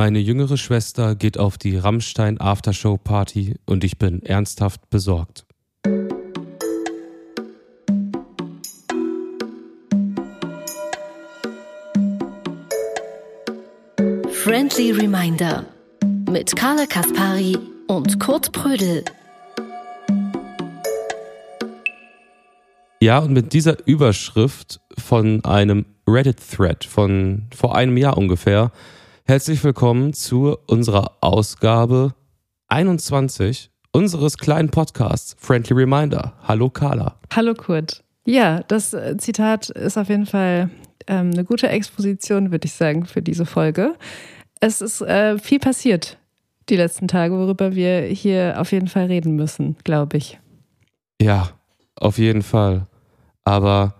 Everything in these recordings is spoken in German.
Meine jüngere Schwester geht auf die Rammstein Aftershow Party und ich bin ernsthaft besorgt. Friendly Reminder mit Carla Kaspari und Kurt Prödel. Ja, und mit dieser Überschrift von einem Reddit-Thread von vor einem Jahr ungefähr, herzlich willkommen zu unserer Ausgabe 21 unseres kleinen Podcasts Friendly Reminder. Hallo Carla. Hallo Kurt. Ja, das äh, Zitat ist auf jeden Fall ähm, eine gute Exposition, würde ich sagen, für diese Folge. Es ist äh, viel passiert die letzten Tage, worüber wir hier auf jeden Fall reden müssen, glaube ich. Ja, auf jeden Fall. Aber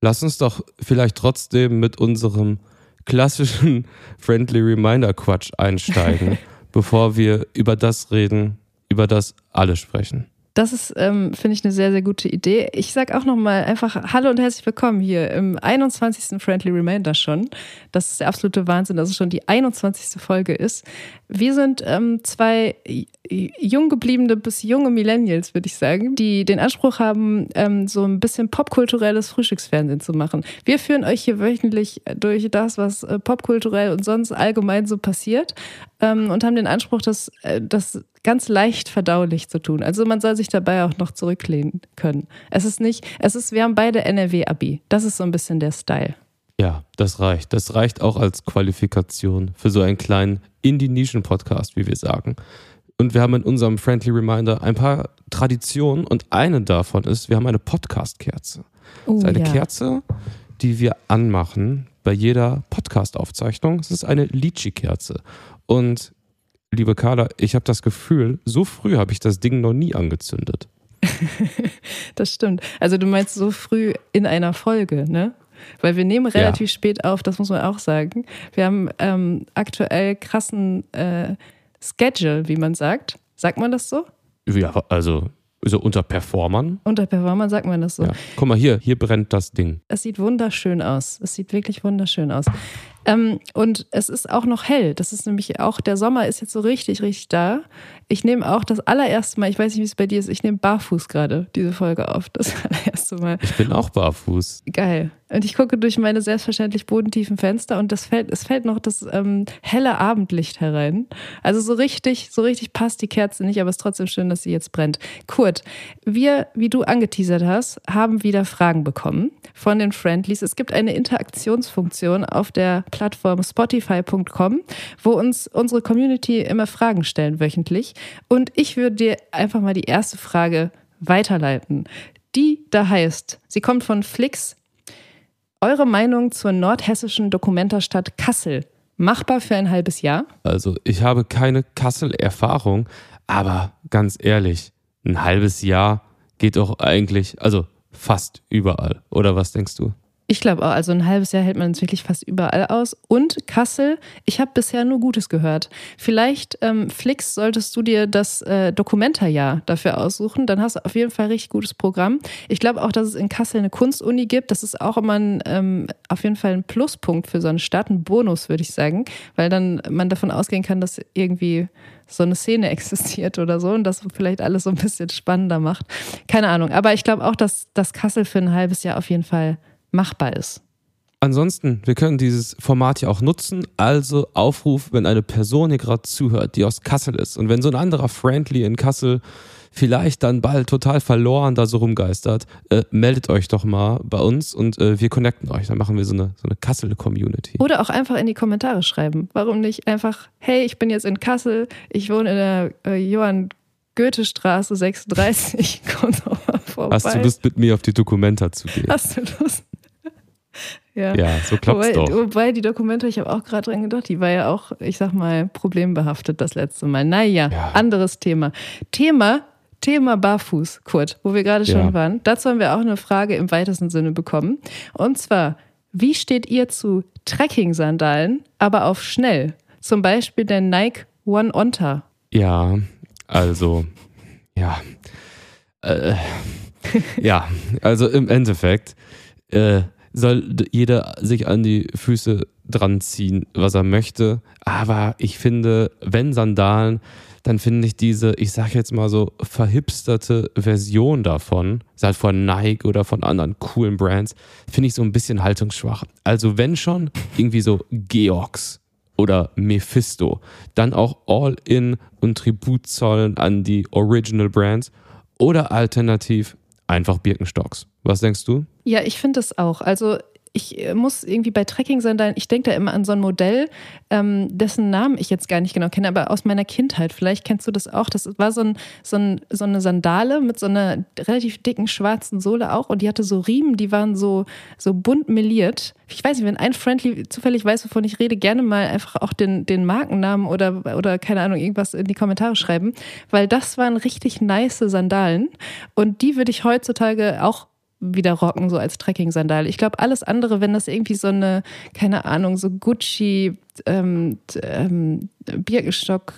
lass uns doch vielleicht trotzdem mit unserem klassischen Friendly Reminder Quatsch einsteigen, bevor wir über das reden, über das alle sprechen. Das ist, ähm, finde ich, eine sehr, sehr gute Idee. Ich sage auch nochmal einfach Hallo und herzlich willkommen hier im 21. Friendly Reminder schon. Das ist der absolute Wahnsinn, dass es schon die 21. Folge ist. Wir sind ähm, zwei jung gebliebene bis junge Millennials, würde ich sagen, die den Anspruch haben, ähm, so ein bisschen popkulturelles Frühstücksfernsehen zu machen. Wir führen euch hier wöchentlich durch das, was äh, popkulturell und sonst allgemein so passiert ähm, und haben den Anspruch, das, äh, das ganz leicht verdaulich zu tun. Also man soll sich dabei auch noch zurücklehnen können. Es ist nicht, es ist, wir haben beide NRW-Abi. Das ist so ein bisschen der Style. Ja, das reicht. Das reicht auch als Qualifikation für so einen kleinen Indie-Nischen-Podcast, wie wir sagen. Und wir haben in unserem Friendly Reminder ein paar Traditionen und eine davon ist, wir haben eine Podcast-Kerze. Oh, das ist eine ja. Kerze, die wir anmachen bei jeder Podcast-Aufzeichnung. Es ist eine Litschi-Kerze. Und liebe Carla, ich habe das Gefühl, so früh habe ich das Ding noch nie angezündet. Das stimmt. Also du meinst so früh in einer Folge, ne? Weil wir nehmen relativ spät auf, das muss man auch sagen. Wir haben ähm, aktuell krassen äh, Schedule, wie man sagt. Sagt man das so? Ja, also so unter Performern. Unter Performern sagt man das so. Ja. Guck mal hier, hier brennt das Ding. Es sieht wunderschön aus. Es sieht wirklich wunderschön aus. Ähm, und es ist auch noch hell. Das ist nämlich auch, der Sommer ist jetzt so richtig, richtig da. Ich nehme auch das allererste Mal, ich weiß nicht, wie es bei dir ist, ich nehme barfuß gerade diese Folge auf. Das allererste Mal. Ich bin auch barfuß. Geil. Und ich gucke durch meine selbstverständlich bodentiefen Fenster und das fällt, es fällt noch das ähm, helle Abendlicht herein. Also so richtig, so richtig passt die Kerze nicht, aber es ist trotzdem schön, dass sie jetzt brennt. Kurt, wir, wie du angeteasert hast, haben wieder Fragen bekommen von den Friendlies. Es gibt eine Interaktionsfunktion auf der Plattform spotify.com, wo uns unsere Community immer Fragen stellen wöchentlich. Und ich würde dir einfach mal die erste Frage weiterleiten. Die da heißt, sie kommt von Flix. Eure Meinung zur nordhessischen Dokumentarstadt Kassel. Machbar für ein halbes Jahr? Also ich habe keine Kassel-Erfahrung, aber ganz ehrlich, ein halbes Jahr geht doch eigentlich, also fast überall. Oder was denkst du? Ich glaube auch, also ein halbes Jahr hält man es wirklich fast überall aus. Und Kassel, ich habe bisher nur Gutes gehört. Vielleicht, ähm, Flix, solltest du dir das äh, Dokumentarjahr dafür aussuchen. Dann hast du auf jeden Fall richtig gutes Programm. Ich glaube auch, dass es in Kassel eine Kunstuni gibt. Das ist auch immer ein, ähm, auf jeden Fall ein Pluspunkt für so eine Stadt, ein Bonus, würde ich sagen. Weil dann man davon ausgehen kann, dass irgendwie so eine Szene existiert oder so und das vielleicht alles so ein bisschen spannender macht. Keine Ahnung. Aber ich glaube auch, dass, dass Kassel für ein halbes Jahr auf jeden Fall machbar ist. Ansonsten, wir können dieses Format ja auch nutzen. Also Aufruf, wenn eine Person hier gerade zuhört, die aus Kassel ist und wenn so ein anderer Friendly in Kassel vielleicht dann bald total verloren da so rumgeistert, äh, meldet euch doch mal bei uns und äh, wir connecten euch. Dann machen wir so eine, so eine Kassel-Community. Oder auch einfach in die Kommentare schreiben. Warum nicht einfach, hey, ich bin jetzt in Kassel, ich wohne in der äh, Johann Goethestraße 36, komm doch mal vorbei. Hast du Lust, mit mir auf die Dokumenta zu gehen? Hast du Lust? Ja. Ja, so klappt's wobei, doch. wobei die Dokumente, ich habe auch gerade dran gedacht, die war ja auch, ich sag mal, problembehaftet das letzte Mal. Naja, Ja. anderes Thema. Thema, Thema Barfuß, Kurt, wo wir gerade schon Ja. waren. Dazu haben wir auch eine Frage im weitesten Sinne bekommen. Und zwar, wie steht ihr zu Trekking-Sandalen, aber auf schnell? Zum Beispiel der Nike One Onta. Ja, also, ja. Äh, ja, also im Endeffekt äh, soll jeder sich an die Füße dran ziehen, was er möchte. Aber ich finde, wenn Sandalen, dann finde ich diese, ich sage jetzt mal so, verhipsterte Version davon, sei von Nike oder von anderen coolen Brands, finde ich so ein bisschen haltungsschwach. Also wenn schon, irgendwie so Georgs oder Mephisto, dann auch All-In und Tribut zollen an die Original Brands oder alternativ einfach Birkenstocks. Was denkst du? Ja, ich finde es auch. Also ich äh, muss irgendwie bei Trekking-Sandalen, ich denke da immer an so ein Modell, ähm, dessen Namen ich jetzt gar nicht genau kenne, aber aus meiner Kindheit. Vielleicht kennst du das auch. Das war so, ein, so, ein, so eine Sandale mit so einer relativ dicken schwarzen Sohle auch und die hatte so Riemen, die waren so, so bunt meliert. Ich weiß nicht, wenn ein Friendly zufällig weiß, wovon ich rede, gerne mal einfach auch den, den Markennamen oder, oder keine Ahnung, irgendwas in die Kommentare schreiben, weil das waren richtig nice Sandalen und die würde ich heutzutage auch wieder rocken, so als Trekking-Sandale. Ich glaube, alles andere, wenn das irgendwie so eine, keine Ahnung, so Gucci, ähm, ähm, Birkenstock,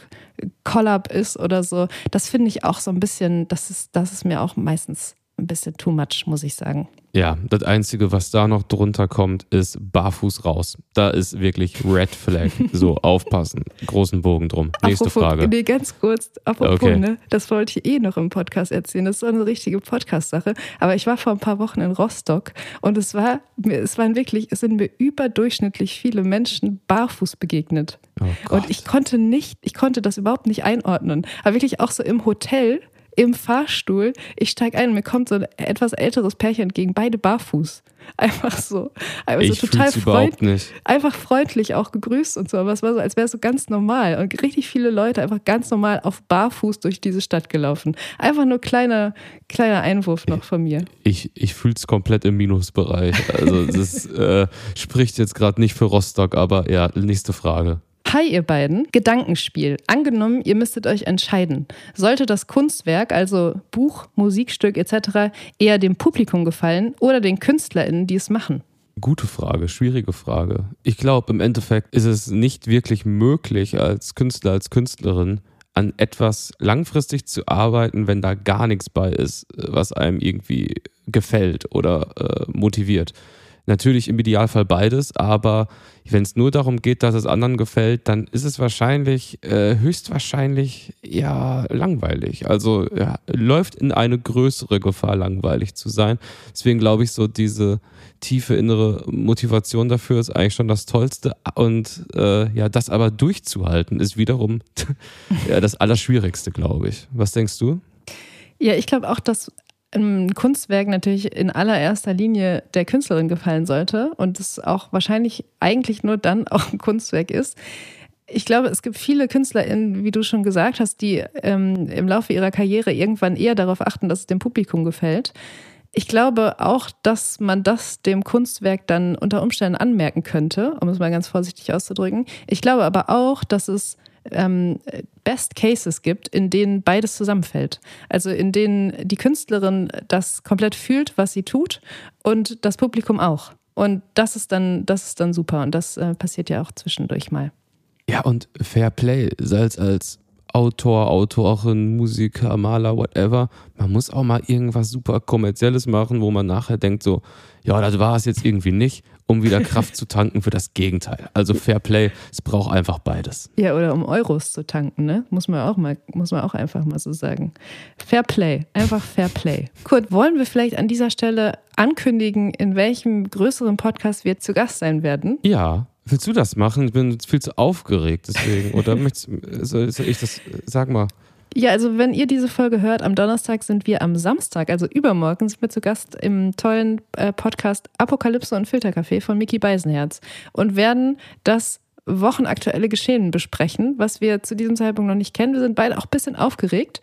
Collab ist oder so, das finde ich auch so ein bisschen, das ist, das ist mir auch meistens ein bisschen too much, muss ich sagen. Ja, das Einzige, was da noch drunter kommt, ist barfuß raus. Da ist wirklich Red Flag. So, aufpassen. Großen Bogen drum. Nächste apropos, Frage. Nee, ganz kurz. Apropos, Okay. ne, das wollte ich eh noch im Podcast erzählen. Das ist so eine richtige Podcast-Sache. Aber ich war vor ein paar Wochen in Rostock und es war, es waren wirklich, es sind mir überdurchschnittlich viele Menschen barfuß begegnet. Oh. Und ich konnte nicht, ich konnte das überhaupt nicht einordnen. Aber wirklich auch so im Hotel, im Fahrstuhl, ich steige ein und mir kommt so ein etwas älteres Pärchen entgegen, beide barfuß. Einfach so. Einfach ich so total fühl's überhaupt freund, nicht. einfach freundlich auch gegrüßt und so. Aber es war so, als wäre es so ganz normal. Und richtig viele Leute einfach ganz normal auf barfuß durch diese Stadt gelaufen. Einfach nur kleiner, kleiner Einwurf noch von mir. Ich, ich fühle es komplett im Minusbereich. Also das äh, spricht jetzt gerade nicht für Rostock, aber ja, nächste Frage. Hi, ihr beiden. Gedankenspiel. Angenommen, ihr müsstet euch entscheiden. Sollte das Kunstwerk, also Buch, Musikstück etc., eher dem Publikum gefallen oder den KünstlerInnen, die es machen? Gute Frage, schwierige Frage. Ich glaube, im Endeffekt ist es nicht wirklich möglich, als Künstler, als Künstlerin an etwas langfristig zu arbeiten, wenn da gar nichts bei ist, was einem irgendwie gefällt oder äh, motiviert. Natürlich im Idealfall beides, aber wenn es nur darum geht, dass es anderen gefällt, dann ist es wahrscheinlich, äh, höchstwahrscheinlich ja langweilig. Also ja, läuft in eine größere Gefahr, langweilig zu sein. Deswegen glaube ich, so diese tiefe innere Motivation dafür ist eigentlich schon das Tollste. Und äh, ja, das aber durchzuhalten, ist wiederum ja, das Allerschwierigste, glaube ich. Was denkst du? Ja, ich glaube auch, dass ein Kunstwerk natürlich in allererster Linie der Künstlerin gefallen sollte und es auch wahrscheinlich eigentlich nur dann auch ein Kunstwerk ist. Ich glaube, es gibt viele KünstlerInnen, wie du schon gesagt hast, die ähm, im Laufe ihrer Karriere irgendwann eher darauf achten, dass es dem Publikum gefällt. Ich glaube auch, dass man das dem Kunstwerk dann unter Umständen anmerken könnte, um es mal ganz vorsichtig auszudrücken. Ich glaube aber auch, dass es ähm, Best Cases gibt, in denen beides zusammenfällt. Also in denen die Künstlerin das komplett fühlt, was sie tut, und das Publikum auch. Und das ist dann, das ist dann super. Und das äh, passiert ja auch zwischendurch mal. Ja, und Fair Play, es als Autor, Autorin, Musiker, Maler, whatever. Man muss auch mal irgendwas super kommerzielles machen, wo man nachher denkt so, ja, das war es jetzt irgendwie nicht, um wieder Kraft zu tanken für das Gegenteil. Also Fair Play, es braucht einfach beides. Ja, oder um Euros zu tanken, ne? Muss man auch mal, muss man auch einfach mal so sagen. Fair Play, einfach Fair Play. Kurt, wollen wir vielleicht an dieser Stelle ankündigen, in welchem größeren Podcast wir zu Gast sein werden? Ja, willst du das machen? Ich bin viel zu aufgeregt deswegen. Oder möchtest, soll, soll ich das, sag mal. Ja, also wenn ihr diese Folge hört, am Donnerstag sind wir am Samstag, also übermorgen, sind wir zu Gast im tollen äh, Podcast Apokalypse und Filtercafé von Miki Beisenherz und werden das wochenaktuelle Geschehen besprechen, was wir zu diesem Zeitpunkt noch nicht kennen. Wir sind beide auch ein bisschen aufgeregt,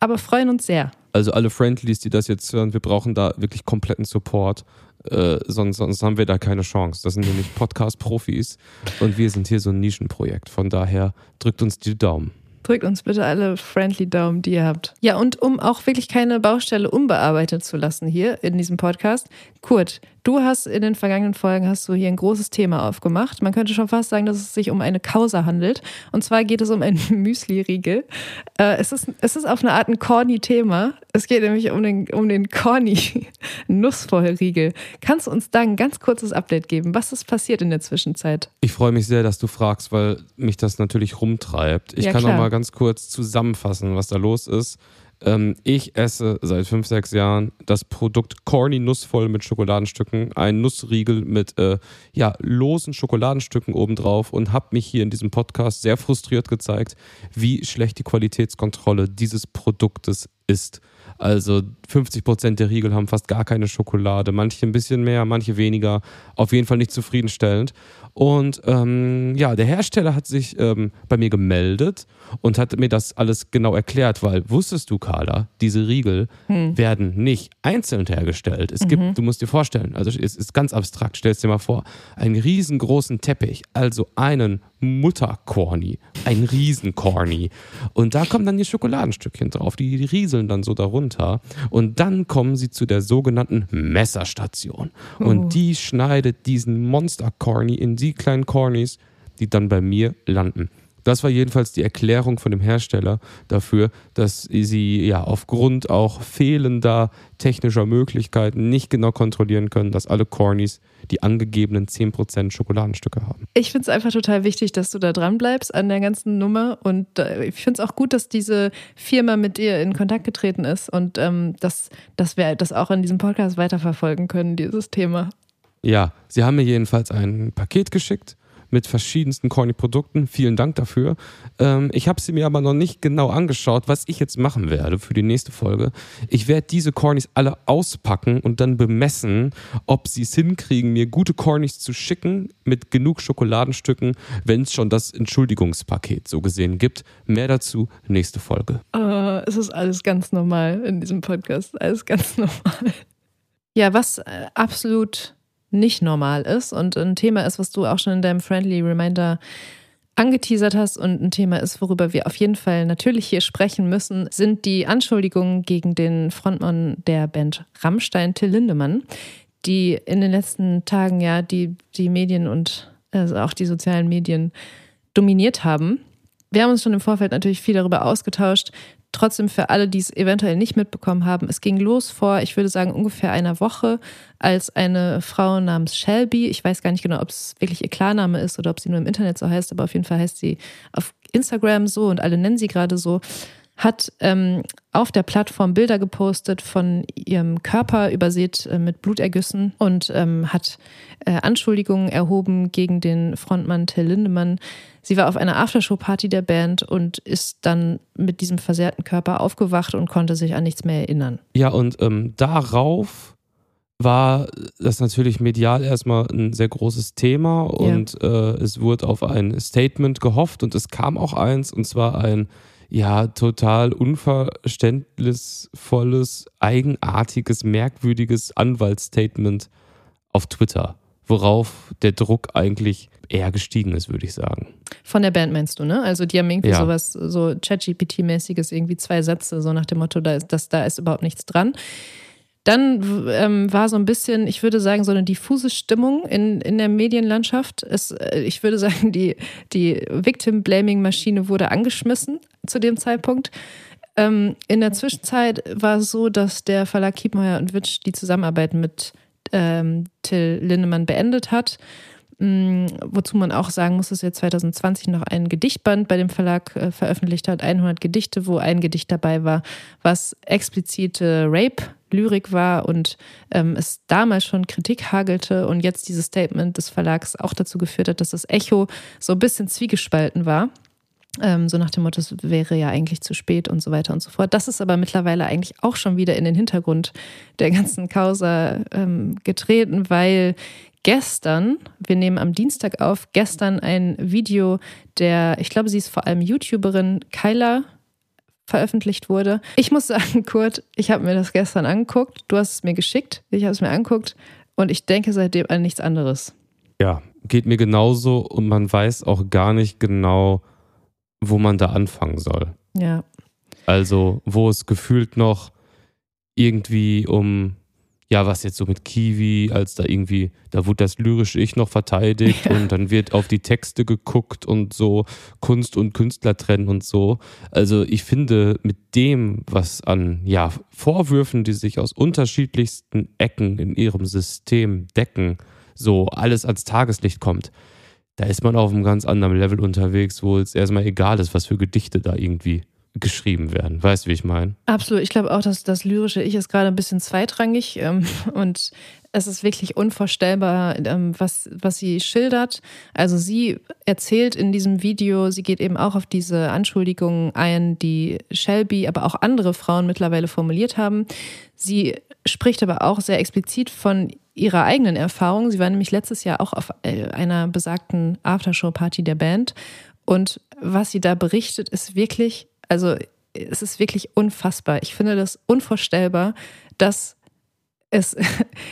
aber freuen uns sehr. Also alle Friendlies, die das jetzt hören, wir brauchen da wirklich kompletten Support. Äh, sonst, sonst haben wir da keine Chance. Das sind nämlich Podcast-Profis und wir sind hier so ein Nischenprojekt. Von daher drückt uns die Daumen. Drückt uns bitte alle friendly Daumen, die ihr habt. Ja, und um auch wirklich keine Baustelle unbearbeitet zu lassen hier in diesem Podcast, Kurt, Du hast in den vergangenen Folgen hast du hier ein großes Thema aufgemacht. Man könnte schon fast sagen, dass es sich um eine Causa handelt. Und zwar geht es um einen Müsli-Riegel. Äh, es, ist, es ist auf eine Art ein corny Thema. Es geht nämlich um den, um den corny Nussvollriegel. Kannst du uns da ein ganz kurzes Update geben? Was ist passiert in der Zwischenzeit? Ich freue mich sehr, dass du fragst, weil mich das natürlich rumtreibt. Ich Ja, kann klar. noch mal ganz kurz zusammenfassen, was da los ist. Ähm, ich esse seit fünf, sechs Jahren das Produkt Corny Nussvoll mit Schokoladenstücken, ein Nussriegel mit äh, ja, losen Schokoladenstücken obendrauf und habe mich hier in diesem Podcast sehr frustriert gezeigt, wie schlecht die Qualitätskontrolle dieses Produktes ist. Also 50% der Riegel haben fast gar keine Schokolade, manche ein bisschen mehr, manche weniger. Auf jeden Fall nicht zufriedenstellend. Und ähm, ja, der Hersteller hat sich ähm, bei mir gemeldet und hat mir das alles genau erklärt, weil wusstest du, Carla, diese Riegel werden nicht einzeln hergestellt. Es gibt, du musst dir vorstellen, also es ist ganz abstrakt, stell es dir mal vor, einen riesengroßen Teppich, also einen Muttercorny, ein Riesencorny. Und da kommen dann die Schokoladenstückchen drauf, die, die rieseln dann so darunter. Und dann kommen sie zu der sogenannten Messerstation. Und die schneidet diesen Monster-Corny in die kleinen Cornys, die dann bei mir landen. Das war jedenfalls die Erklärung von dem Hersteller dafür, dass sie ja aufgrund auch fehlender technischer Möglichkeiten nicht genau kontrollieren können, dass alle Cornys die angegebenen 10% Schokoladenstücke haben. Ich finde es einfach total wichtig, dass du da dran bleibst an der ganzen Nummer. Und äh, ich finde es auch gut, dass diese Firma mit dir in Kontakt getreten ist und ähm, dass, dass wir das auch in diesem Podcast weiterverfolgen können, dieses Thema. Ja, sie haben mir jedenfalls ein Paket geschickt mit verschiedensten Corny-Produkten. Vielen Dank dafür. Ähm, ich habe sie mir aber noch nicht genau angeschaut, was ich jetzt machen werde für die nächste Folge. Ich werde diese Cornys alle auspacken und dann bemessen, ob sie es hinkriegen, mir gute Cornys zu schicken mit genug Schokoladenstücken, wenn es schon das Entschuldigungspaket so gesehen gibt. Mehr dazu nächste Folge. Äh, es ist alles ganz normal in diesem Podcast. Alles ganz normal. Ja, was äh, absolut nicht normal ist und ein Thema ist, was du auch schon in deinem Friendly Reminder angeteasert hast und ein Thema ist, worüber wir auf jeden Fall natürlich hier sprechen müssen, sind die Anschuldigungen gegen den Frontmann der Band Rammstein, Till Lindemann, die in den letzten Tagen ja die, die Medien und also auch die sozialen Medien dominiert haben. Wir haben uns schon im Vorfeld natürlich viel darüber ausgetauscht. Trotzdem für alle, die es eventuell nicht mitbekommen haben, es ging los vor, ich würde sagen, ungefähr einer Woche, als eine Frau namens Shelby, ich weiß gar nicht genau, ob es wirklich ihr Klarname ist oder ob sie nur im Internet so heißt, aber auf jeden Fall heißt sie auf Instagram so und alle nennen sie gerade so, hat ähm, auf der Plattform Bilder gepostet von ihrem Körper übersät äh, mit Blutergüssen und ähm, hat äh, Anschuldigungen erhoben gegen den Frontmann Till Lindemann. Sie war auf einer Aftershow-Party der Band und ist dann mit diesem versehrten Körper aufgewacht und konnte sich an nichts mehr erinnern. Ja, und ähm, darauf war das natürlich medial erstmal ein sehr großes Thema und äh, es wurde auf ein Statement gehofft und es kam auch eins und zwar ein ja total unverständnisvolles, eigenartiges, merkwürdiges Anwaltsstatement auf Twitter, worauf der Druck eigentlich eher gestiegen ist, würde ich sagen. Von der Band meinst du, ne? Also die haben irgendwie Ja. sowas, so ChatGPT-mäßiges, irgendwie zwei Sätze, so nach dem Motto, da ist, das, da ist überhaupt nichts dran. Dann ähm, war so ein bisschen, ich würde sagen, so eine diffuse Stimmung in, in der Medienlandschaft. Es, äh, ich würde sagen, die, die Victim-Blaming-Maschine wurde angeschmissen zu dem Zeitpunkt. Ähm, in der Zwischenzeit war es so, dass der Verlag Kiepenheuer und Witsch die Zusammenarbeit mit ähm, Till Lindemann beendet hat. Mm, Wozu man auch sagen muss, dass er 2020 noch ein Gedichtband bei dem Verlag äh, veröffentlicht hat, 100 Gedichte, wo ein Gedicht dabei war, was explizite Rape-Lyrik war und ähm, es damals schon Kritik hagelte und jetzt dieses Statement des Verlags auch dazu geführt hat, dass das Echo so ein bisschen zwiegespalten war. Ähm, so nach dem Motto, es wäre ja eigentlich zu spät und so weiter und so fort. Das ist aber mittlerweile eigentlich auch schon wieder in den Hintergrund der ganzen Causa ähm, getreten, weil gestern, wir nehmen am Dienstag auf, gestern ein Video der, ich glaube, sie ist vor allem YouTuberin Kyla veröffentlicht wurde. Ich muss sagen, Kurt, ich habe mir das gestern angeguckt. Du hast es mir geschickt. Ich habe es mir angeguckt und ich denke seitdem an nichts anderes. Ja, geht mir genauso und man weiß auch gar nicht genau, wo man da anfangen soll. Ja. Also, wo es gefühlt noch irgendwie um ja, was jetzt so mit Kiwi, als da irgendwie, da wurde das lyrische Ich noch verteidigt ja. und dann wird auf die Texte geguckt und so Kunst und Künstler trennen und so. Also ich finde, mit dem, was an ja, Vorwürfen, die sich aus unterschiedlichsten Ecken in ihrem System decken, so alles ans Tageslicht kommt, da ist man auf einem ganz anderen Level unterwegs, wo es erstmal egal ist, was für Gedichte da irgendwie geschrieben werden. Weißt du, wie ich meine? Absolut. Ich glaube auch, dass das lyrische Ich ist gerade ein bisschen zweitrangig ähm, und es ist wirklich unvorstellbar, ähm, was, was sie schildert. Also sie erzählt in diesem Video, sie geht eben auch auf diese Anschuldigungen ein, die Shelby, aber auch andere Frauen mittlerweile formuliert haben. Sie spricht aber auch sehr explizit von ihrer eigenen Erfahrung. Sie war nämlich letztes Jahr auch auf äh, einer besagten Aftershow-Party der Band. Und was sie da berichtet, ist wirklich also es ist wirklich unfassbar. Ich finde das unvorstellbar, dass es,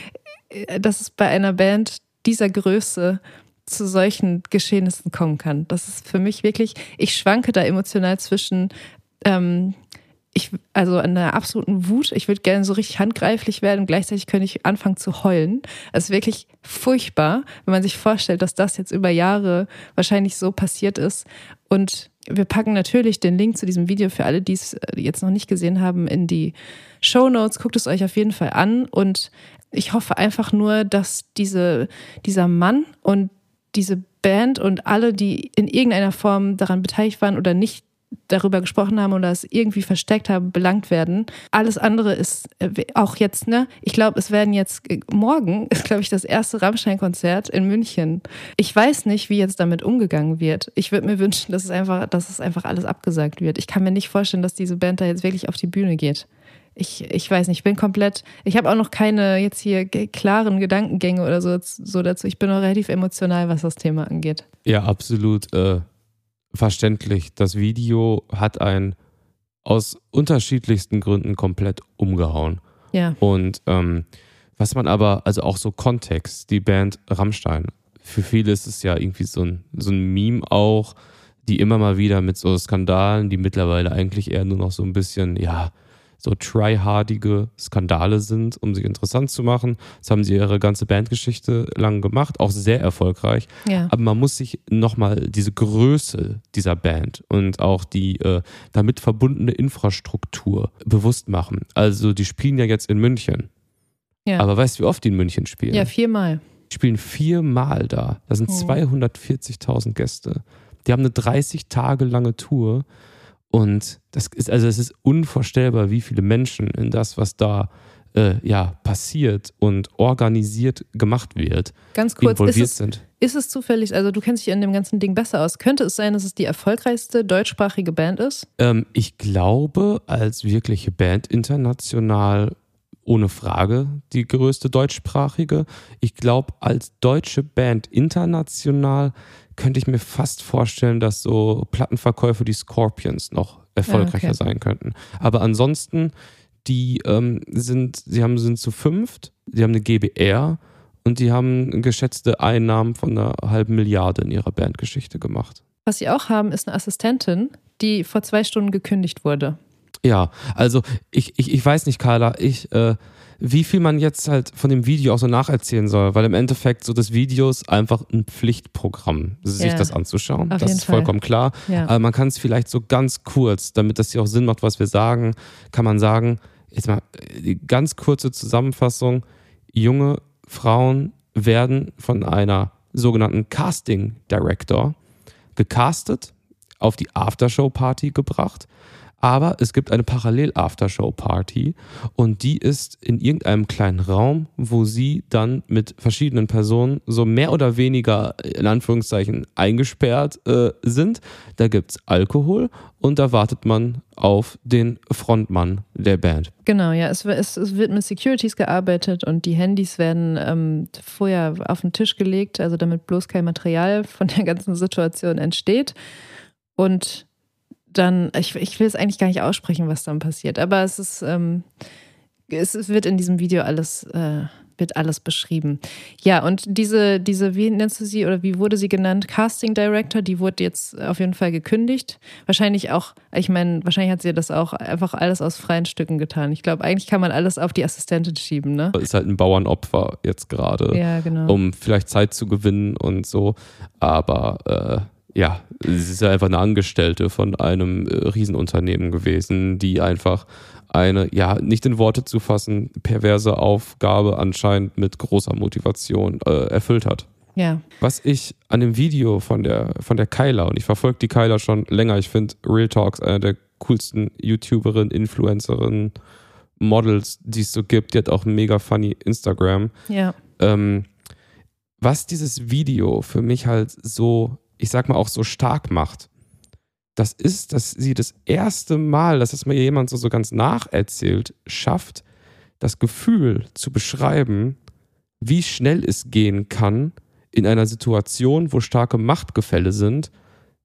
dass es bei einer Band dieser Größe zu solchen Geschehnissen kommen kann. Das ist für mich wirklich, ich schwanke da emotional zwischen ähm, ich, also an der absoluten Wut. Ich würde gerne so richtig handgreiflich werden und gleichzeitig könnte ich anfangen zu heulen. Es ist wirklich furchtbar, wenn man sich vorstellt, dass das jetzt über Jahre wahrscheinlich so passiert ist. Und wir packen natürlich den Link zu diesem Video für alle, die es äh, jetzt noch nicht gesehen haben, in die Show Notes. Guckt es euch auf jeden Fall an. Und ich hoffe einfach nur, dass diese, dieser Mann und diese Band und alle, die in irgendeiner Form daran beteiligt waren oder nicht darüber gesprochen haben oder es irgendwie versteckt haben, belangt werden. Alles andere ist äh, auch jetzt, ne? Ich glaube, es werden jetzt, äh, morgen ist, glaube ich, das erste Rammstein-Konzert in München. Ich weiß nicht, wie jetzt damit umgegangen wird. Ich würde mir wünschen, dass es einfach, dass es einfach alles abgesagt wird. Ich kann mir nicht vorstellen, dass diese Band da jetzt wirklich auf die Bühne geht. Ich, ich weiß nicht, ich bin komplett, ich habe auch noch keine jetzt hier klaren Gedankengänge oder so, so dazu. Ich bin auch relativ emotional, was das Thema angeht. Ja, absolut. Äh verständlich. Das Video hat einen aus unterschiedlichsten Gründen komplett umgehauen. Ja. Und ähm, was man aber, also auch so Kontext, die Band Rammstein, für viele ist es ja irgendwie so ein, so ein Meme auch, die immer mal wieder mit so Skandalen, die mittlerweile eigentlich eher nur noch so ein bisschen, ja, so tryhardige Skandale sind, um sie interessant zu machen. Das haben sie ihre ganze Bandgeschichte lang gemacht, auch sehr erfolgreich. Ja. Aber man muss sich nochmal diese Größe dieser Band und auch die äh, damit verbundene Infrastruktur bewusst machen. Also die spielen ja jetzt in München. Ja. Aber weißt du, wie oft die in München spielen? Ja, viermal. Die spielen viermal da. Da sind hm. 240.000 Gäste. Die haben eine 30 Tage lange Tour und das ist, also es ist unvorstellbar, wie viele Menschen in das, was da äh, ja, passiert und organisiert gemacht wird, Ganz kurz, involviert ist es, sind. Ist es zufällig, also du kennst dich in dem ganzen Ding besser aus, könnte es sein, dass es die erfolgreichste deutschsprachige Band ist? Ähm, ich glaube, als wirkliche Band international ohne Frage die größte deutschsprachige. Ich glaube, als deutsche Band international könnte ich mir fast vorstellen, dass so Plattenverkäufe die Scorpions noch erfolgreicher ja, okay. sein könnten. Aber ansonsten, die ähm, sind, sie haben, sind zu fünft, sie haben eine GBR und die haben geschätzte Einnahmen von einer halben Milliarde in ihrer Bandgeschichte gemacht. Was sie auch haben, ist eine Assistentin, die vor zwei Stunden gekündigt wurde. Ja, also ich, ich, ich weiß nicht, Carla, ich, äh, wie viel man jetzt halt von dem Video auch so nacherzählen soll, weil im Endeffekt so das Video ist einfach ein Pflichtprogramm, sich ja, das anzuschauen. das ist vollkommen Fall. klar. Ja. Aber man kann es vielleicht so ganz kurz, damit das hier auch Sinn macht, was wir sagen, kann man sagen, jetzt mal die ganz kurze Zusammenfassung, junge Frauen werden von einer sogenannten Casting Director gecastet, auf die Aftershow-Party gebracht aber es gibt eine Parallel-Aftershow-Party und die ist in irgendeinem kleinen Raum, wo sie dann mit verschiedenen Personen so mehr oder weniger in Anführungszeichen eingesperrt äh, sind. Da gibt es Alkohol und da wartet man auf den Frontmann der Band. Genau, ja. Es, es, es wird mit Securities gearbeitet und die Handys werden ähm, vorher auf den Tisch gelegt, also damit bloß kein Material von der ganzen Situation entsteht. Und dann, ich, ich will es eigentlich gar nicht aussprechen, was dann passiert, aber es ist, ähm, es, es wird in diesem Video alles äh, wird alles beschrieben. Ja, und diese, diese, wie nennst du sie oder wie wurde sie genannt? Casting Director, die wurde jetzt auf jeden Fall gekündigt. Wahrscheinlich auch, ich meine, wahrscheinlich hat sie das auch einfach alles aus freien Stücken getan. Ich glaube, eigentlich kann man alles auf die Assistentin schieben, ne? Ist halt ein Bauernopfer jetzt gerade, ja, genau. um vielleicht Zeit zu gewinnen und so. Aber äh, ja, sie ist ja einfach eine Angestellte von einem äh, Riesenunternehmen gewesen, die einfach eine, ja, nicht in Worte zu fassen, perverse Aufgabe anscheinend mit großer Motivation äh, erfüllt hat. Ja. Was ich an dem Video von der, von der Kyla, und ich verfolge die Kyla schon länger, ich finde Real Talks eine der coolsten YouTuberinnen, Influencerinnen, Models, die es so gibt. Die hat auch mega funny Instagram. Ja. Ähm, was dieses Video für mich halt so, ich sag mal, auch so stark macht, das ist, dass sie das erste Mal, dass es mir jemand so, so ganz nacherzählt, schafft, das Gefühl zu beschreiben, wie schnell es gehen kann in einer Situation, wo starke Machtgefälle sind,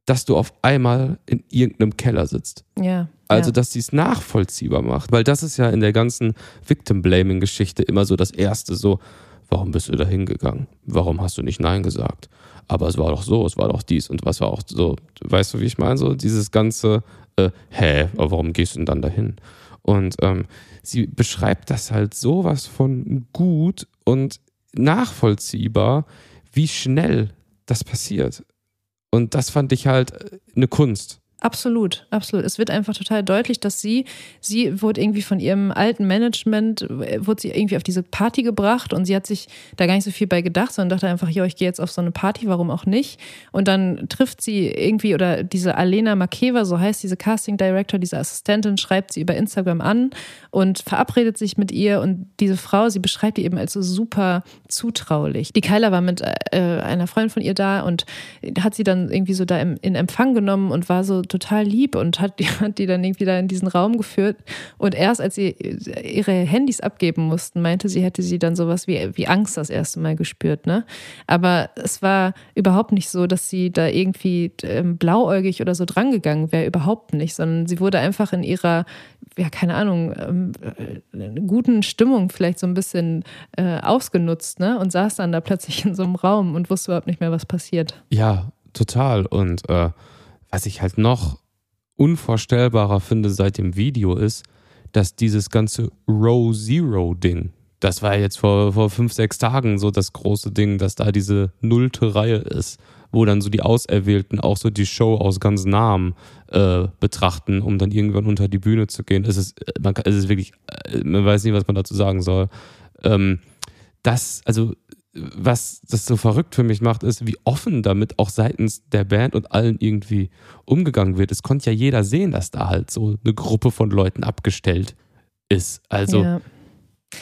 dass du auf einmal in irgendeinem Keller sitzt. Ja. Also, ja. dass sie es nachvollziehbar macht. Weil das ist ja in der ganzen Victim-Blaming-Geschichte immer so das Erste, so, warum bist du da hingegangen? Warum hast du nicht Nein gesagt? Aber es war doch so, es war doch dies und was war auch so. Weißt du, wie ich meine? So dieses ganze, äh, hä, warum gehst du denn dann dahin? Und ähm, sie beschreibt das halt sowas von gut und nachvollziehbar, wie schnell das passiert. Und das fand ich halt äh, eine Kunst. Absolut, absolut. Es wird einfach total deutlich, dass sie, sie wurde irgendwie von ihrem alten Management, äh, wurde sie irgendwie auf diese Party gebracht und sie hat sich da gar nicht so viel bei gedacht, sondern dachte einfach, ja, ich gehe jetzt auf so eine Party, warum auch nicht? Und dann trifft sie irgendwie, oder diese Alena Makeva, so heißt diese Casting Director, diese Assistentin, schreibt sie über Instagram an und verabredet sich mit ihr und diese Frau, sie beschreibt die eben als so super zutraulich. Die Kyla war mit äh, einer Freundin von ihr da und hat sie dann irgendwie so da im, in Empfang genommen und war so total lieb und hat, hat die dann irgendwie da in diesen Raum geführt. Und erst als sie ihre Handys abgeben mussten, meinte sie, hätte sie dann sowas wie, wie Angst das erste Mal gespürt. Ne? Aber es war überhaupt nicht so, dass sie da irgendwie ähm, blauäugig oder so drangegangen wäre, überhaupt nicht, sondern sie wurde einfach in ihrer, ja, keine Ahnung, ähm, äh, guten Stimmung vielleicht so ein bisschen äh, ausgenutzt ne? und saß dann da plötzlich in so einem Raum und wusste überhaupt nicht mehr, was passiert. Ja, total. Und äh, was ich halt noch unvorstellbarer finde seit dem Video ist, dass dieses ganze Row Zero Ding, das war jetzt vor, vor fünf, sechs Tagen so das große Ding, dass da diese nullte Reihe ist, wo dann so die Auserwählten auch so die Show aus ganz Namen äh, betrachten, um dann irgendwann unter die Bühne zu gehen. Es ist, man, es ist wirklich, äh, man weiß nicht, was man dazu sagen soll. Ähm, das, also was das so verrückt für mich macht, ist, wie offen damit auch seitens der Band und allen irgendwie umgegangen wird. Es konnte ja jeder sehen, dass da halt so eine Gruppe von Leuten abgestellt ist. Also Ja.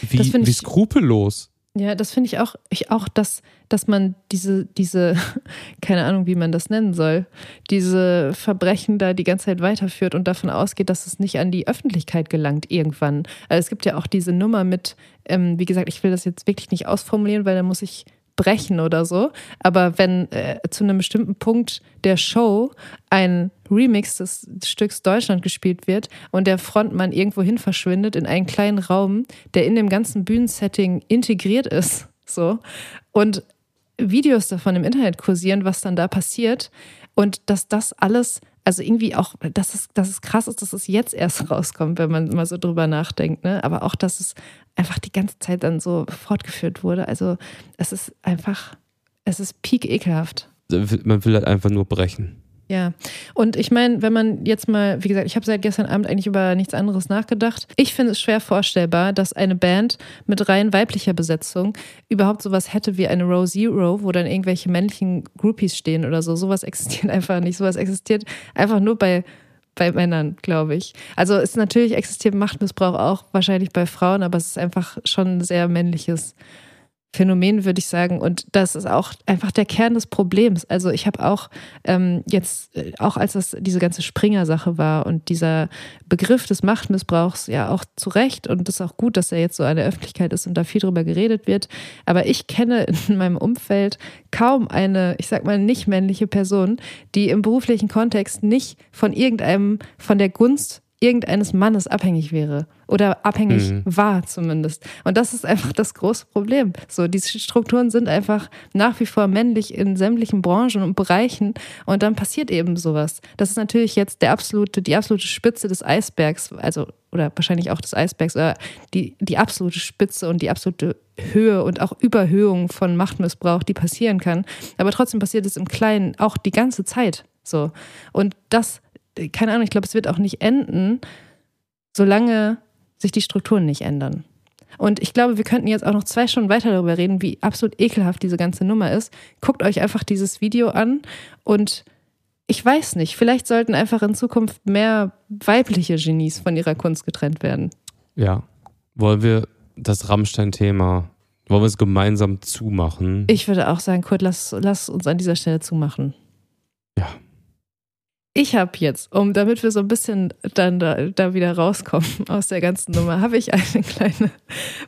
wie, wie skrupellos. Ja, das finde ich auch, ich auch, dass, dass man diese, diese, keine Ahnung, wie man das nennen soll, diese Verbrechen da die ganze Zeit weiterführt und davon ausgeht, dass es nicht an die Öffentlichkeit gelangt irgendwann. Also es gibt ja auch diese Nummer mit, ähm, wie gesagt, ich will das jetzt wirklich nicht ausformulieren, weil da muss ich brechen oder so. Aber wenn äh, zu einem bestimmten Punkt der Show ein Remix des Stücks Deutschland gespielt wird und der Frontmann irgendwohin verschwindet in einen kleinen Raum, der in dem ganzen Bühnensetting integriert ist, so und Videos davon im Internet kursieren, was dann da passiert und dass das alles, also irgendwie auch, dass es, dass es krass ist, dass es jetzt erst rauskommt, wenn man mal so drüber nachdenkt, ne? Aber auch, dass es einfach die ganze Zeit dann so fortgeführt wurde. Also es ist einfach, es ist peak ekelhaft. Man will halt einfach nur brechen. Ja, und ich meine, wenn man jetzt mal, wie gesagt, ich habe seit gestern Abend eigentlich über nichts anderes nachgedacht. Ich finde es schwer vorstellbar, dass eine Band mit rein weiblicher Besetzung überhaupt sowas hätte wie eine Row Zero, wo dann irgendwelche männlichen Groupies stehen oder so. Sowas existiert einfach nicht. Sowas existiert einfach nur bei bei Männern, glaube ich. Also es natürlich existiert Machtmissbrauch auch wahrscheinlich bei Frauen, aber es ist einfach schon ein sehr männliches Phänomen, würde ich sagen. Und das ist auch einfach der Kern des Problems. Also ich habe auch ähm, jetzt, äh, auch als das diese ganze Springer-Sache war und dieser Begriff des Machtmissbrauchs ja auch zu Recht und es ist auch gut, dass er jetzt so der Öffentlichkeit ist und da viel drüber geredet wird. Aber ich kenne in meinem Umfeld kaum eine, ich sag mal, nicht männliche Person, die im beruflichen Kontext nicht von irgendeinem, von der Gunst irgendeines Mannes abhängig wäre oder abhängig mhm. war zumindest. Und das ist einfach das große Problem. So, diese Strukturen sind einfach nach wie vor männlich in sämtlichen Branchen und Bereichen und dann passiert eben sowas. Das ist natürlich jetzt der absolute, die absolute Spitze des Eisbergs, also oder wahrscheinlich auch des Eisbergs, oder die, die absolute Spitze und die absolute Höhe und auch Überhöhung von Machtmissbrauch, die passieren kann. Aber trotzdem passiert es im Kleinen auch die ganze Zeit. So. Und das, keine Ahnung, ich glaube, es wird auch nicht enden, solange sich die Strukturen nicht ändern. Und ich glaube, wir könnten jetzt auch noch zwei Stunden weiter darüber reden, wie absolut ekelhaft diese ganze Nummer ist. Guckt euch einfach dieses Video an und ich weiß nicht, vielleicht sollten einfach in Zukunft mehr weibliche Genies von ihrer Kunst getrennt werden. Ja. Wollen wir das Rammstein-Thema, wollen wir es gemeinsam zumachen? Ich würde auch sagen, Kurt, lass, lass uns an dieser Stelle zumachen. Ja. Ich habe jetzt, um damit wir so ein bisschen dann da, da wieder rauskommen aus der ganzen Nummer, habe ich eine kleine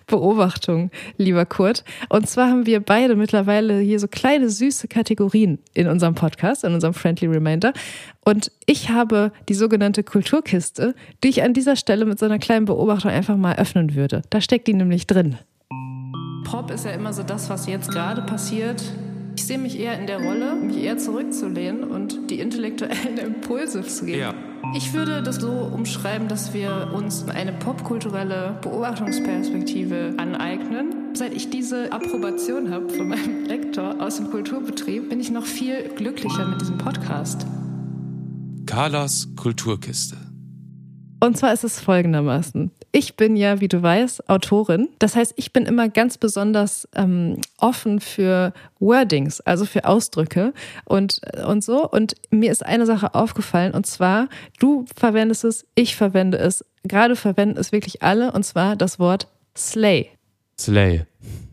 Beobachtung, lieber Kurt. Und zwar haben wir beide mittlerweile hier so kleine süße Kategorien in unserem Podcast, in unserem Friendly Reminder. Und ich habe die sogenannte Kulturkiste, die ich an dieser Stelle mit so einer kleinen Beobachtung einfach mal öffnen würde. Da steckt die nämlich drin. Pop ist ja immer so das, was jetzt gerade passiert ich sehe mich eher in der Rolle, mich eher zurückzulehnen und die intellektuellen Impulse zu geben. Ja. Ich würde das so umschreiben, dass wir uns eine popkulturelle Beobachtungsperspektive aneignen. Seit ich diese Approbation habe von meinem Lektor aus dem Kulturbetrieb, bin ich noch viel glücklicher mit diesem Podcast. Carlas Kulturkiste. Und zwar ist es folgendermaßen. Ich bin ja, wie du weißt, Autorin. Das heißt, ich bin immer ganz besonders ähm, offen für Wordings, also für Ausdrücke und, und so. Und mir ist eine Sache aufgefallen, und zwar, du verwendest es, ich verwende es. Gerade verwenden es wirklich alle, und zwar das Wort Slay. Slay.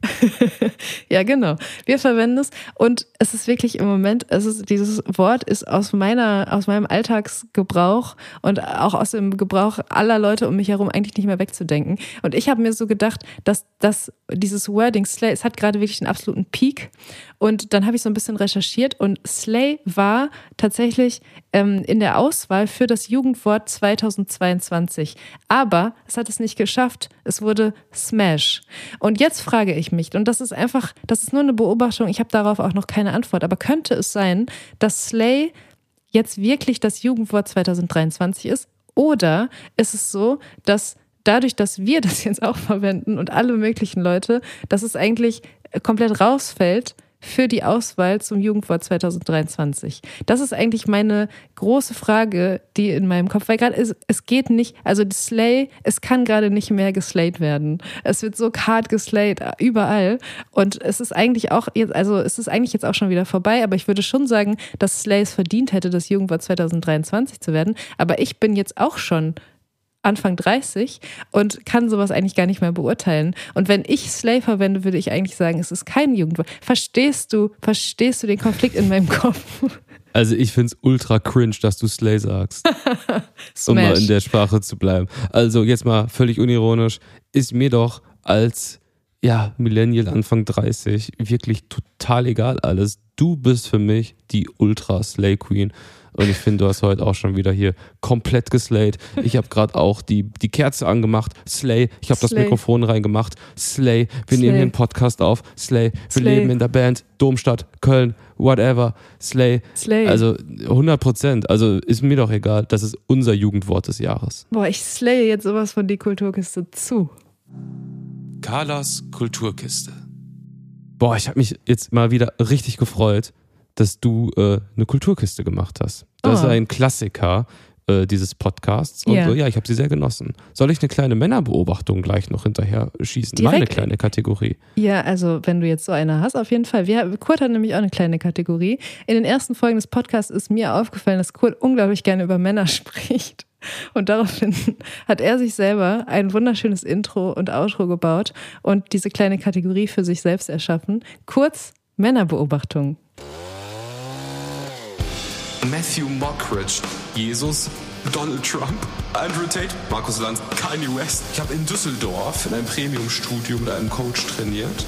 ja, genau. Wir verwenden es und es ist wirklich im Moment, es ist, dieses Wort ist aus meiner, aus meinem Alltagsgebrauch und auch aus dem Gebrauch aller Leute um mich herum eigentlich nicht mehr wegzudenken. Und ich habe mir so gedacht, dass, dass dieses Wording Slay, es hat gerade wirklich einen absoluten Peak. Und dann habe ich so ein bisschen recherchiert und Slay war tatsächlich ähm, in der Auswahl für das Jugendwort 2022. Aber es hat es nicht geschafft. Es wurde Smash. Und jetzt frage ich mich, und das ist einfach, das ist nur eine Beobachtung, ich habe darauf auch noch keine Antwort, aber könnte es sein, dass Slay jetzt wirklich das Jugendwort 2023 ist? Oder ist es so, dass dadurch, dass wir das jetzt auch verwenden und alle möglichen Leute, dass es eigentlich komplett rausfällt für die Auswahl zum Jugendwort 2023? Das ist eigentlich meine große Frage, die in meinem Kopf, weil gerade es, es geht nicht, also die Slay, es kann gerade nicht mehr geslayed werden. Es wird so hart geslayed überall und es ist eigentlich auch jetzt, also es ist eigentlich jetzt auch schon wieder vorbei, aber ich würde schon sagen, dass Slay es verdient hätte, das Jugendwort 2023 zu werden. Aber ich bin jetzt auch schon Anfang 30 und kann sowas eigentlich gar nicht mehr beurteilen. Und wenn ich Slay verwende, würde ich eigentlich sagen, es ist kein Jugendwort. Verstehst du, verstehst du den Konflikt in meinem Kopf? Also ich finde es ultra cringe, dass du Slay sagst. um mal in der Sprache zu bleiben. Also jetzt mal völlig unironisch, ist mir doch als ja, Millennial Anfang 30 wirklich total egal alles. Du bist für mich die Ultra Slay Queen. Und ich finde, du hast heute auch schon wieder hier komplett geslayed. Ich habe gerade auch die, die Kerze angemacht. Slay. Ich habe das Mikrofon reingemacht. Slay. Wir Slay. nehmen hier einen Podcast auf. Slay. Wir Slay. leben in der Band. Domstadt, Köln, whatever. Slay. Slay. Also 100 Prozent. Also ist mir doch egal. Das ist unser Jugendwort des Jahres. Boah, ich slaye jetzt sowas von die Kulturkiste zu. Carlas Kulturkiste. Boah, ich habe mich jetzt mal wieder richtig gefreut dass du äh, eine Kulturkiste gemacht hast. Das oh. ist ein Klassiker äh, dieses Podcasts. Und yeah. äh, ja, ich habe sie sehr genossen. Soll ich eine kleine Männerbeobachtung gleich noch hinterher schießen? Direkt? Meine kleine Kategorie. Ja, also wenn du jetzt so eine hast, auf jeden Fall. Wir, Kurt hat nämlich auch eine kleine Kategorie. In den ersten Folgen des Podcasts ist mir aufgefallen, dass Kurt unglaublich gerne über Männer spricht. Und daraufhin hat er sich selber ein wunderschönes Intro und Outro gebaut und diese kleine Kategorie für sich selbst erschaffen. Kurz Männerbeobachtung. Matthew Mockridge, Jesus, Donald Trump, Andrew Tate, Markus Lanz, Kanye West. Ich habe in Düsseldorf in einem Premium-Studio mit einem Coach trainiert.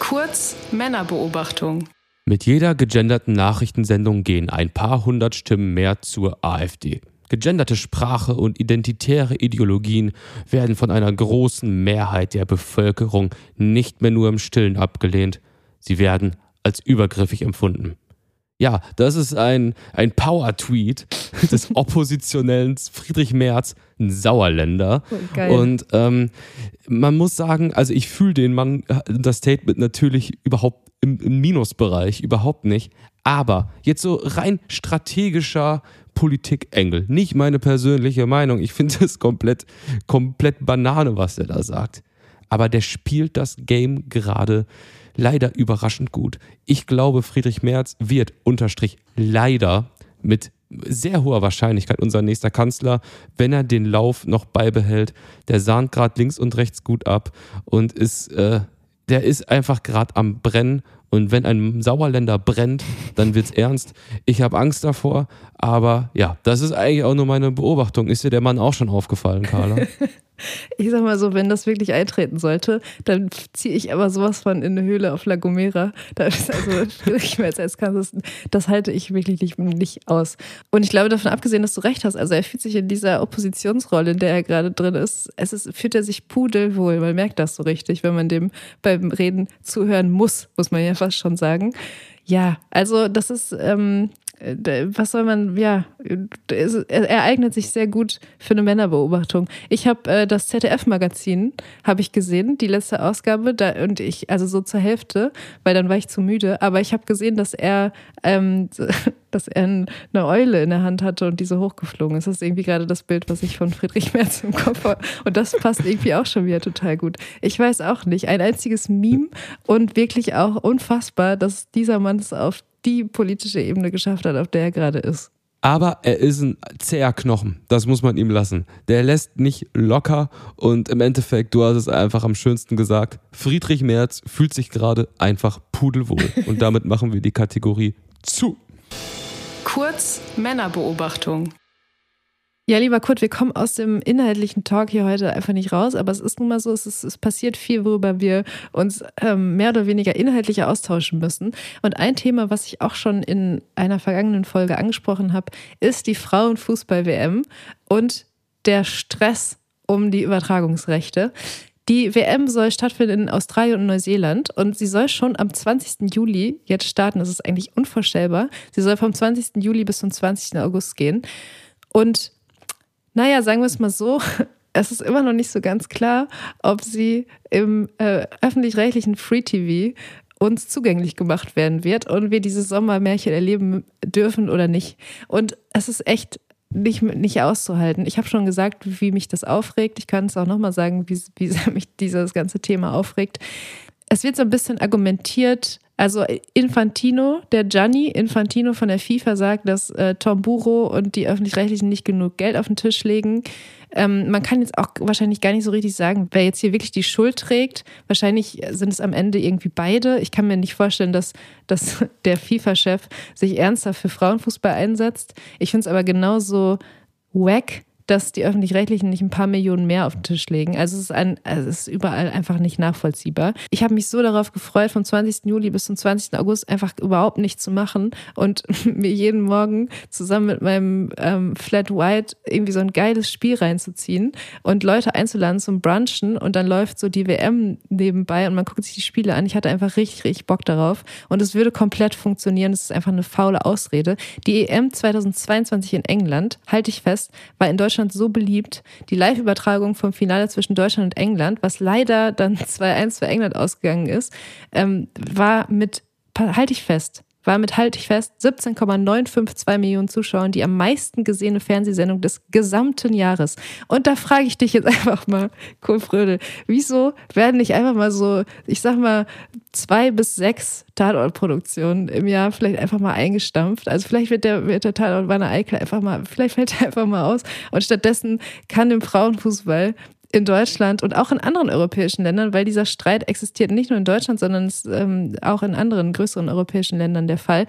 Kurz Männerbeobachtung. Mit jeder gegenderten Nachrichtensendung gehen ein paar hundert Stimmen mehr zur AfD. Gegenderte Sprache und identitäre Ideologien werden von einer großen Mehrheit der Bevölkerung nicht mehr nur im Stillen abgelehnt, sie werden als übergriffig empfunden. Ja, das ist ein, ein Power-Tweet des oppositionellen Friedrich Merz, ein Sauerländer. Geil. Und ähm, man muss sagen, also ich fühle den Mann, das Statement natürlich überhaupt im, im Minusbereich, überhaupt nicht. Aber jetzt so rein strategischer Politikengel, nicht meine persönliche Meinung. Ich finde es komplett, komplett Banane, was er da sagt. Aber der spielt das Game gerade leider überraschend gut. Ich glaube, Friedrich Merz wird unterstrich leider mit sehr hoher Wahrscheinlichkeit unser nächster Kanzler, wenn er den Lauf noch beibehält. Der sahnt gerade links und rechts gut ab und ist, äh, der ist einfach gerade am Brennen. Und wenn ein Sauerländer brennt, dann wird's ernst. Ich habe Angst davor, aber ja, das ist eigentlich auch nur meine Beobachtung. Ist dir der Mann auch schon aufgefallen, Carla? Ich sag mal so, wenn das wirklich eintreten sollte, dann ziehe ich aber sowas von in eine Höhle auf La Gomera. Da ist also Friedrich Merz als Kanzler, das halte ich wirklich nicht, nicht aus. Und ich glaube davon abgesehen, dass du recht hast, also er fühlt sich in dieser Oppositionsrolle, in der er gerade drin ist, es ist, fühlt er sich pudelwohl. Man merkt das so richtig, wenn man dem beim Reden zuhören muss, muss man ja fast schon sagen. Ja, also das ist, ähm, äh, was soll man, ja, er eignet sich sehr gut für eine Männerbeobachtung. Ich habe äh, das ZDF-Magazin, habe ich gesehen, die letzte Ausgabe, da, und ich, also so zur Hälfte, weil dann war ich zu müde, aber ich habe gesehen, dass er, ähm, dass er eine Eule in der Hand hatte und diese hochgeflogen ist. Das ist irgendwie gerade das Bild, was ich von Friedrich Merz im Kopf habe. Und das passt irgendwie auch schon wieder total gut. Ich weiß auch nicht, ein einziges Meme und wirklich auch unfassbar, dass dieser Mann es auf die politische Ebene geschafft hat, auf der er gerade ist. Aber er ist ein zäher Knochen. Das muss man ihm lassen. Der lässt nicht locker und im Endeffekt, du hast es einfach am schönsten gesagt, Friedrich Merz fühlt sich gerade einfach pudelwohl. Und damit machen wir die Kategorie zu. Kurz Männerbeobachtung. Ja, lieber Kurt, wir kommen aus dem inhaltlichen Talk hier heute einfach nicht raus, aber es ist nun mal so, es, ist, es passiert viel, worüber wir uns ähm, mehr oder weniger inhaltlicher austauschen müssen. Und ein Thema, was ich auch schon in einer vergangenen Folge angesprochen habe, ist die Frauenfußball-WM und der Stress um die Übertragungsrechte. Die WM soll stattfinden in Australien und Neuseeland und sie soll schon am 20. Juli jetzt starten. Das ist eigentlich unvorstellbar. Sie soll vom 20. Juli bis zum 20. August gehen. Und naja, sagen wir es mal so, es ist immer noch nicht so ganz klar, ob sie im äh, öffentlich-rechtlichen Free TV uns zugänglich gemacht werden wird und wir dieses Sommermärchen erleben dürfen oder nicht. Und es ist echt nicht, nicht auszuhalten. Ich habe schon gesagt, wie mich das aufregt. Ich kann es auch nochmal sagen, wie, wie mich dieses ganze Thema aufregt. Es wird so ein bisschen argumentiert, also Infantino, der Gianni Infantino von der FIFA sagt, dass äh, Tom Buro und die öffentlich-rechtlichen nicht genug Geld auf den Tisch legen. Ähm, man kann jetzt auch wahrscheinlich gar nicht so richtig sagen, wer jetzt hier wirklich die Schuld trägt. Wahrscheinlich sind es am Ende irgendwie beide. Ich kann mir nicht vorstellen, dass, dass der FIFA-Chef sich ernsthaft für Frauenfußball einsetzt. Ich finde es aber genauso wack, dass die Öffentlich-Rechtlichen nicht ein paar Millionen mehr auf den Tisch legen. Also es ist, ein, also es ist überall einfach nicht nachvollziehbar. Ich habe mich so darauf gefreut, vom 20. Juli bis zum 20. August einfach überhaupt nichts zu machen und mir jeden Morgen zusammen mit meinem ähm, Flat White irgendwie so ein geiles Spiel reinzuziehen und Leute einzuladen zum Brunchen und dann läuft so die WM nebenbei und man guckt sich die Spiele an. Ich hatte einfach richtig, richtig Bock darauf und es würde komplett funktionieren. Es ist einfach eine faule Ausrede. Die EM 2022 in England, halte ich fest, war in Deutschland Deutschland so beliebt. Die Live-Übertragung vom Finale zwischen Deutschland und England, was leider dann 2-1 für England ausgegangen ist, ähm, war mit, halte ich fest, war mit, halte ich fest, 17,952 Millionen Zuschauern die am meisten gesehene Fernsehsendung des gesamten Jahres. Und da frage ich dich jetzt einfach mal, Kohl Frödel, wieso werden nicht einfach mal so, ich sag mal, zwei bis sechs Tatortproduktionen im Jahr vielleicht einfach mal eingestampft? Also vielleicht wird der, wird der Tatort Wanne Eickel einfach mal, vielleicht fällt er einfach mal aus. Und stattdessen kann im Frauenfußball in Deutschland und auch in anderen europäischen Ländern, weil dieser Streit existiert nicht nur in Deutschland, sondern ist ähm, auch in anderen größeren europäischen Ländern der Fall.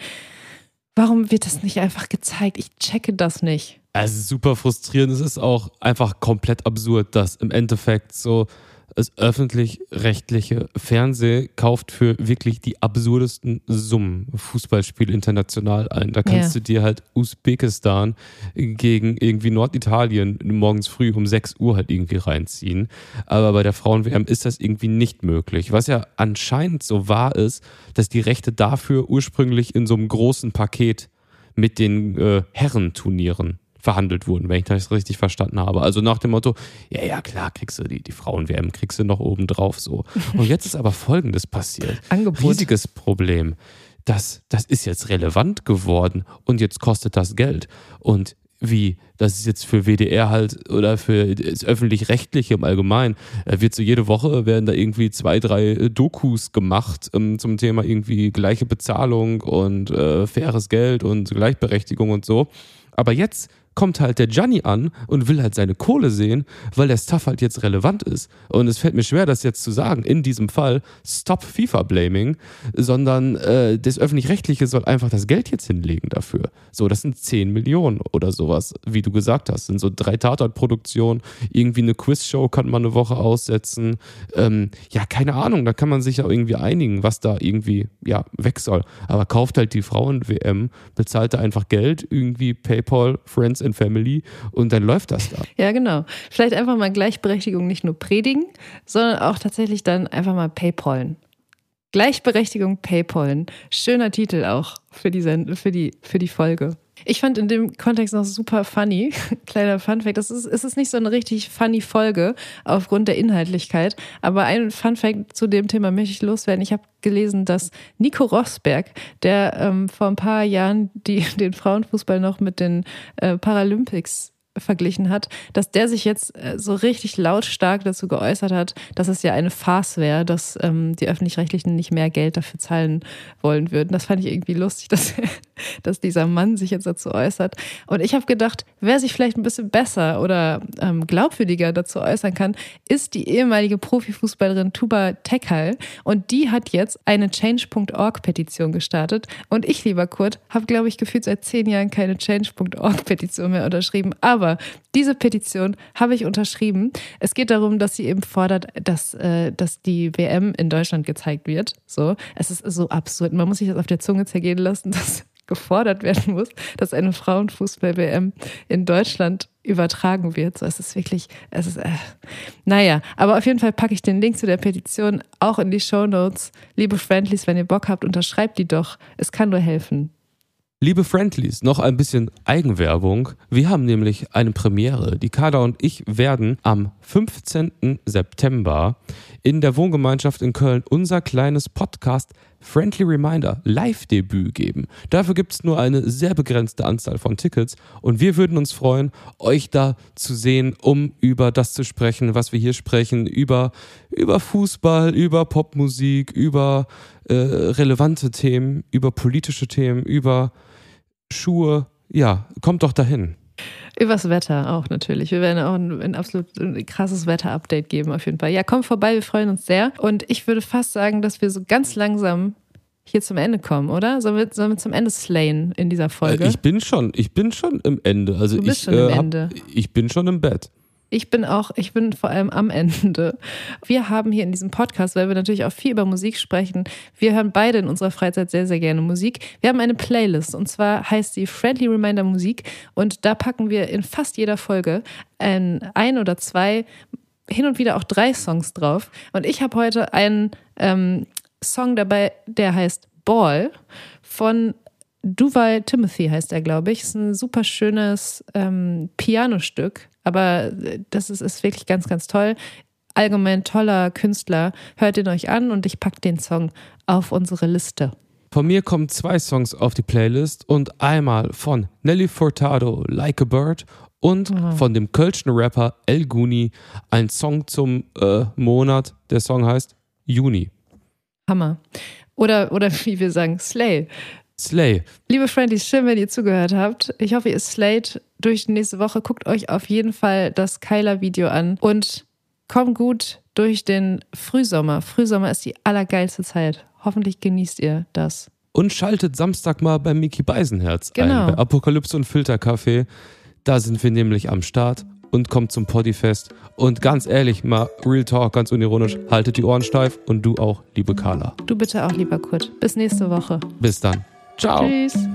Warum wird das nicht einfach gezeigt? Ich checke das nicht. Es ist super frustrierend. Es ist auch einfach komplett absurd, dass im Endeffekt so das öffentlich-rechtliche Fernsehen kauft für wirklich die absurdesten Summen Fußballspiele international ein. Da kannst Ja. du dir halt Usbekistan gegen irgendwie Norditalien morgens früh um 6 Uhr halt irgendwie reinziehen. Aber bei der Frauen-WM ist das irgendwie nicht möglich. Was ja anscheinend so wahr ist, dass die Rechte dafür ursprünglich in so einem großen Paket mit den äh, Herrenturnieren verhandelt wurden, wenn ich das richtig verstanden habe. Also nach dem Motto, ja, ja, klar, kriegst du die, die Frauen-WM, kriegst du noch oben drauf so. Und jetzt ist aber Folgendes passiert. Angebot. Riesiges Problem. Das, das ist jetzt relevant geworden und jetzt kostet das Geld. Und wie, das ist jetzt für WDR halt oder für das öffentlich-rechtliche im Allgemeinen, äh, wird so jede Woche werden da irgendwie zwei, drei äh, Dokus gemacht ähm, zum Thema irgendwie gleiche Bezahlung und äh, faires Geld und Gleichberechtigung und so. Aber jetzt kommt halt der Gianni an und will halt seine Kohle sehen, weil der Stuff halt jetzt relevant ist. Und es fällt mir schwer, das jetzt zu sagen. In diesem Fall, stop FIFA-Blaming, sondern äh, das Öffentlich-Rechtliche soll einfach das Geld jetzt hinlegen dafür. So, das sind 10 Millionen oder sowas, wie du gesagt hast. Sind so drei Tatortproduktionen, irgendwie eine Quizshow kann man eine Woche aussetzen. Ähm, ja, keine Ahnung, da kann man sich ja irgendwie einigen, was da irgendwie ja, weg soll. Aber kauft halt die Frauen-WM, bezahlt da einfach Geld, irgendwie PayPal, Friends and Family und dann läuft das da. Ja, genau. Vielleicht einfach mal Gleichberechtigung nicht nur predigen, sondern auch tatsächlich dann einfach mal Paypalen. Gleichberechtigung Paypalen. Schöner Titel auch für die, für die, für die Folge. Ich fand in dem Kontext noch super funny, kleiner Funfact, das ist, es ist nicht so eine richtig funny Folge aufgrund der Inhaltlichkeit, aber ein Funfact zu dem Thema möchte ich loswerden. Ich habe gelesen, dass Nico Rosberg, der ähm, vor ein paar Jahren die, den Frauenfußball noch mit den äh, Paralympics verglichen hat, dass der sich jetzt äh, so richtig lautstark dazu geäußert hat, dass es ja eine Farce wäre, dass ähm, die Öffentlich-Rechtlichen nicht mehr Geld dafür zahlen wollen würden. Das fand ich irgendwie lustig, dass, dass dieser Mann sich jetzt dazu äußert. Und ich habe gedacht, wer sich vielleicht ein bisschen besser oder ähm, glaubwürdiger dazu äußern kann, ist die ehemalige Profifußballerin Tuba Tekal. Und die hat jetzt eine Change.org-Petition gestartet. Und ich, lieber Kurt, habe, glaube ich, gefühlt seit zehn Jahren keine Change.org-Petition mehr unterschrieben. Aber diese Petition habe ich unterschrieben. Es geht darum, dass sie eben fordert, dass, äh, dass die WM in Deutschland gezeigt wird. So, es ist so absurd. Man muss sich das auf der Zunge zergehen lassen, dass gefordert werden muss, dass eine Frauenfußball-WM in Deutschland übertragen wird. So, es ist wirklich, es ist, äh, naja, aber auf jeden Fall packe ich den Link zu der Petition auch in die Show Notes. Liebe Friendlies, wenn ihr Bock habt, unterschreibt die doch. Es kann nur helfen. Liebe Friendlies, noch ein bisschen Eigenwerbung. Wir haben nämlich eine Premiere. Die Kader und ich werden am 15. September in der Wohngemeinschaft in Köln unser kleines Podcast Friendly Reminder Live-Debüt geben. Dafür gibt es nur eine sehr begrenzte Anzahl von Tickets und wir würden uns freuen, euch da zu sehen, um über das zu sprechen, was wir hier sprechen, über, über Fußball, über Popmusik, über äh, relevante Themen, über politische Themen, über Schuhe. Ja, kommt doch dahin. Übers Wetter auch natürlich. Wir werden auch ein, ein absolut krasses Wetter-Update geben, auf jeden Fall. Ja, kommt vorbei, wir freuen uns sehr. Und ich würde fast sagen, dass wir so ganz langsam hier zum Ende kommen, oder? Sollen wir, sollen wir zum Ende slayen in dieser Folge? Äh, Ich bin schon, ich bin schon im Ende. Also Du bist ich, schon im äh, hab- Ende. ich bin schon im Bett. Ich bin auch, ich bin vor allem am Ende. Wir haben hier in diesem Podcast, weil wir natürlich auch viel über Musik sprechen, wir hören beide in unserer Freizeit sehr, sehr gerne Musik. Wir haben eine Playlist und zwar heißt sie Friendly Reminder Musik und da packen wir in fast jeder Folge ein, ein oder zwei, hin und wieder auch drei Songs drauf. Und ich habe heute einen ähm, Song dabei, der heißt Ball von Duval Timothy heißt er, glaube ich. Ist ein super schönes ähm, Pianostück, aber äh, das ist, ist wirklich ganz, ganz toll. Allgemein toller Künstler. Hört ihn euch an und ich packe den Song auf unsere Liste. Von mir kommen zwei Songs auf die Playlist und einmal von Nelly Furtado, Like a Bird und von dem kölschen Rapper El Guni, ein Song zum äh, Monat. Der Song heißt Juni. Hammer. Oder, oder wie wir sagen, Slay. Slay. Liebe Friendlies, schön, wenn ihr zugehört habt. Ich hoffe, ihr slayt durch die nächste Woche. Guckt euch auf jeden Fall das Kyla-Video an und kommt gut durch den Frühsommer. Frühsommer ist die allergeilste Zeit. Hoffentlich genießt ihr das. Und schaltet Samstag mal bei Miki Beisenherz Genau. ein, bei Apokalypse und Filterkaffee. Da sind wir nämlich am Start und kommt zum Poddyfest. Und ganz ehrlich, mal Real Talk, ganz unironisch, haltet die Ohren steif und du auch, liebe Carla. Du bitte auch, lieber Kurt. Bis nächste Woche. Bis dann. Ciao. Tschüss.